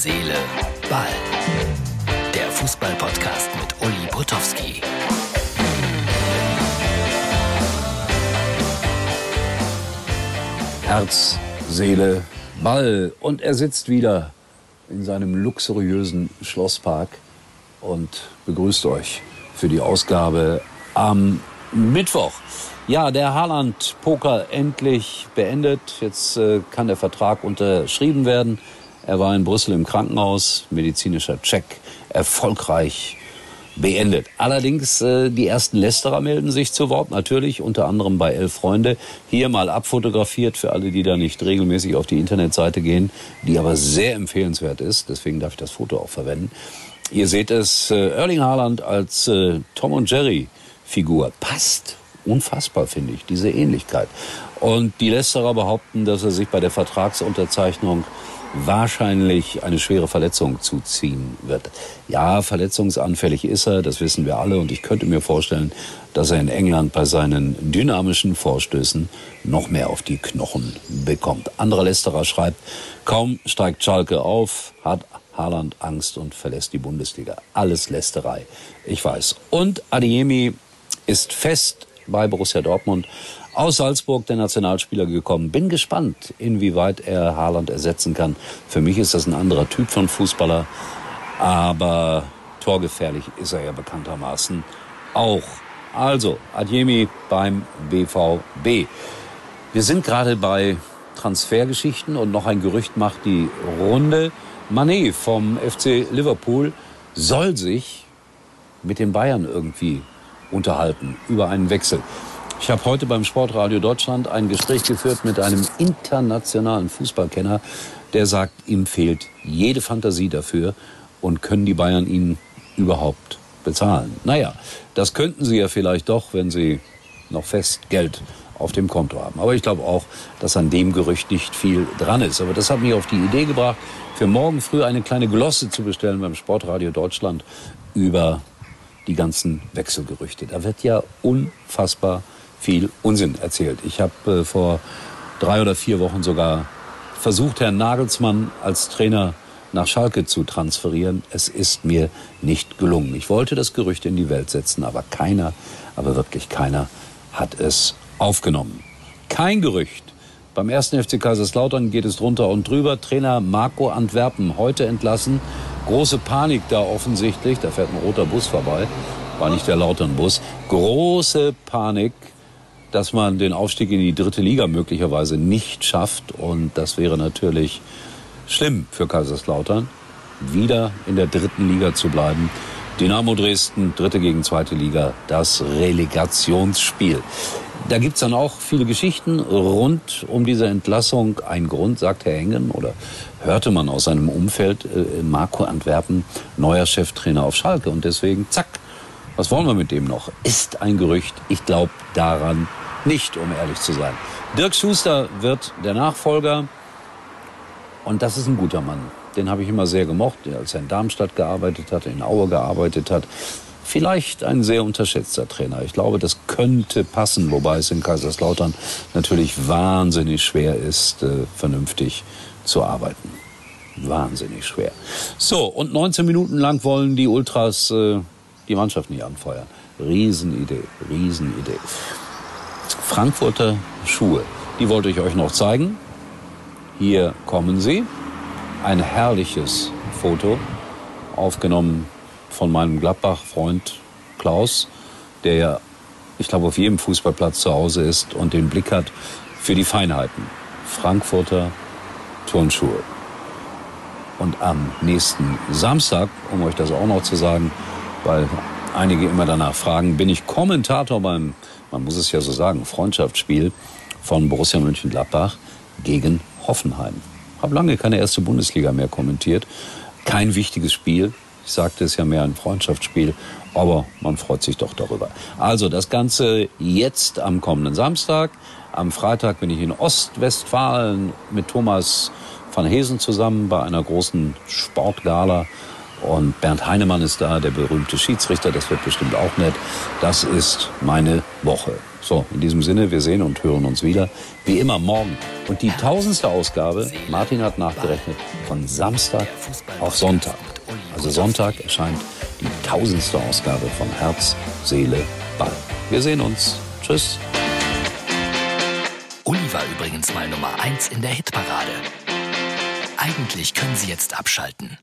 Seele, Ball. Der Fußball-Podcast mit Uli Potowski. Herz, Seele, Ball. Und er sitzt wieder in seinem luxuriösen Schlosspark und begrüßt euch für die Ausgabe am Mittwoch. Ja, der Haaland-Poker endlich beendet. Jetzt äh, kann der Vertrag unterschrieben werden. Er war in Brüssel im Krankenhaus, medizinischer Check erfolgreich beendet. Allerdings äh, die ersten Lästerer melden sich zu Wort, natürlich unter anderem bei Elf Freunde. Hier mal abfotografiert für alle, die da nicht regelmäßig auf die Internetseite gehen, die aber sehr empfehlenswert ist. Deswegen darf ich das Foto auch verwenden. Ihr seht es, äh, Erling Haaland als äh, Tom und Jerry Figur passt. Unfassbar finde ich, diese Ähnlichkeit. Und die Lästerer behaupten, dass er sich bei der Vertragsunterzeichnung wahrscheinlich eine schwere Verletzung zuziehen wird. Ja, verletzungsanfällig ist er, das wissen wir alle. Und ich könnte mir vorstellen, dass er in England bei seinen dynamischen Vorstößen noch mehr auf die Knochen bekommt. Anderer Lästerer schreibt, kaum steigt Schalke auf, hat Haaland Angst und verlässt die Bundesliga. Alles Lästerei. Ich weiß. Und Adiemi ist fest bei Borussia Dortmund aus Salzburg der Nationalspieler gekommen. Bin gespannt, inwieweit er Haaland ersetzen kann. Für mich ist das ein anderer Typ von Fußballer, aber torgefährlich ist er ja bekanntermaßen auch. Also, Adjemi beim BVB. Wir sind gerade bei Transfergeschichten und noch ein Gerücht macht die Runde. Manet vom FC Liverpool soll sich mit den Bayern irgendwie unterhalten über einen Wechsel. Ich habe heute beim Sportradio Deutschland ein Gespräch geführt mit einem internationalen Fußballkenner, der sagt, ihm fehlt jede Fantasie dafür und können die Bayern ihn überhaupt bezahlen. Naja, das könnten sie ja vielleicht doch, wenn sie noch fest Geld auf dem Konto haben. Aber ich glaube auch, dass an dem Gerücht nicht viel dran ist. Aber das hat mich auf die Idee gebracht, für morgen früh eine kleine Glosse zu bestellen beim Sportradio Deutschland über die ganzen Wechselgerüchte. Da wird ja unfassbar viel Unsinn erzählt. Ich habe äh, vor drei oder vier Wochen sogar versucht, Herrn Nagelsmann als Trainer nach Schalke zu transferieren. Es ist mir nicht gelungen. Ich wollte das Gerücht in die Welt setzen, aber keiner, aber wirklich keiner hat es aufgenommen. Kein Gerücht. Beim ersten FC Kaiserslautern geht es drunter und drüber. Trainer Marco Antwerpen heute entlassen. Große Panik da offensichtlich. Da fährt ein roter Bus vorbei. War nicht der Lautern-Bus. Große Panik dass man den Aufstieg in die dritte Liga möglicherweise nicht schafft. Und das wäre natürlich schlimm für Kaiserslautern, wieder in der dritten Liga zu bleiben. Dynamo Dresden, dritte gegen zweite Liga, das Relegationsspiel. Da gibt's dann auch viele Geschichten rund um diese Entlassung. Ein Grund, sagt Herr Engen, oder hörte man aus seinem Umfeld, äh, Marco Antwerpen, neuer Cheftrainer auf Schalke. Und deswegen, zack, was wollen wir mit dem noch? Ist ein Gerücht. Ich glaube daran nicht, um ehrlich zu sein. Dirk Schuster wird der Nachfolger. Und das ist ein guter Mann. Den habe ich immer sehr gemocht, als er in Darmstadt gearbeitet hat, in Aue gearbeitet hat. Vielleicht ein sehr unterschätzter Trainer. Ich glaube, das könnte passen, wobei es in Kaiserslautern natürlich wahnsinnig schwer ist, äh, vernünftig zu arbeiten. Wahnsinnig schwer. So, und 19 Minuten lang wollen die Ultras äh, die Mannschaft nicht anfeuern. Riesenidee, Riesenidee. Frankfurter Schuhe, die wollte ich euch noch zeigen. Hier kommen sie. Ein herrliches Foto, aufgenommen von meinem Gladbach-Freund Klaus, der ja, ich glaube, auf jedem Fußballplatz zu Hause ist und den Blick hat für die Feinheiten. Frankfurter Turnschuhe. Und am nächsten Samstag, um euch das auch noch zu sagen, weil einige immer danach fragen, bin ich Kommentator beim, man muss es ja so sagen, Freundschaftsspiel von Borussia Mönchengladbach gegen Hoffenheim. Habe lange keine erste Bundesliga mehr kommentiert. Kein wichtiges Spiel. Ich sagte es ja mehr ein Freundschaftsspiel, aber man freut sich doch darüber. Also das Ganze jetzt am kommenden Samstag. Am Freitag bin ich in Ostwestfalen mit Thomas van Hesen zusammen bei einer großen Sportgala und Bernd Heinemann ist da, der berühmte Schiedsrichter. Das wird bestimmt auch nett. Das ist meine Woche. So, in diesem Sinne, wir sehen und hören uns wieder, wie immer morgen. Und die tausendste Ausgabe, Martin hat nachgerechnet, von Samstag auf Sonntag. Also Sonntag erscheint die tausendste Ausgabe von Herz, Seele, Ball. Wir sehen uns. Tschüss. Uli war übrigens mal Nummer 1 in der Hitparade. Eigentlich können Sie jetzt abschalten.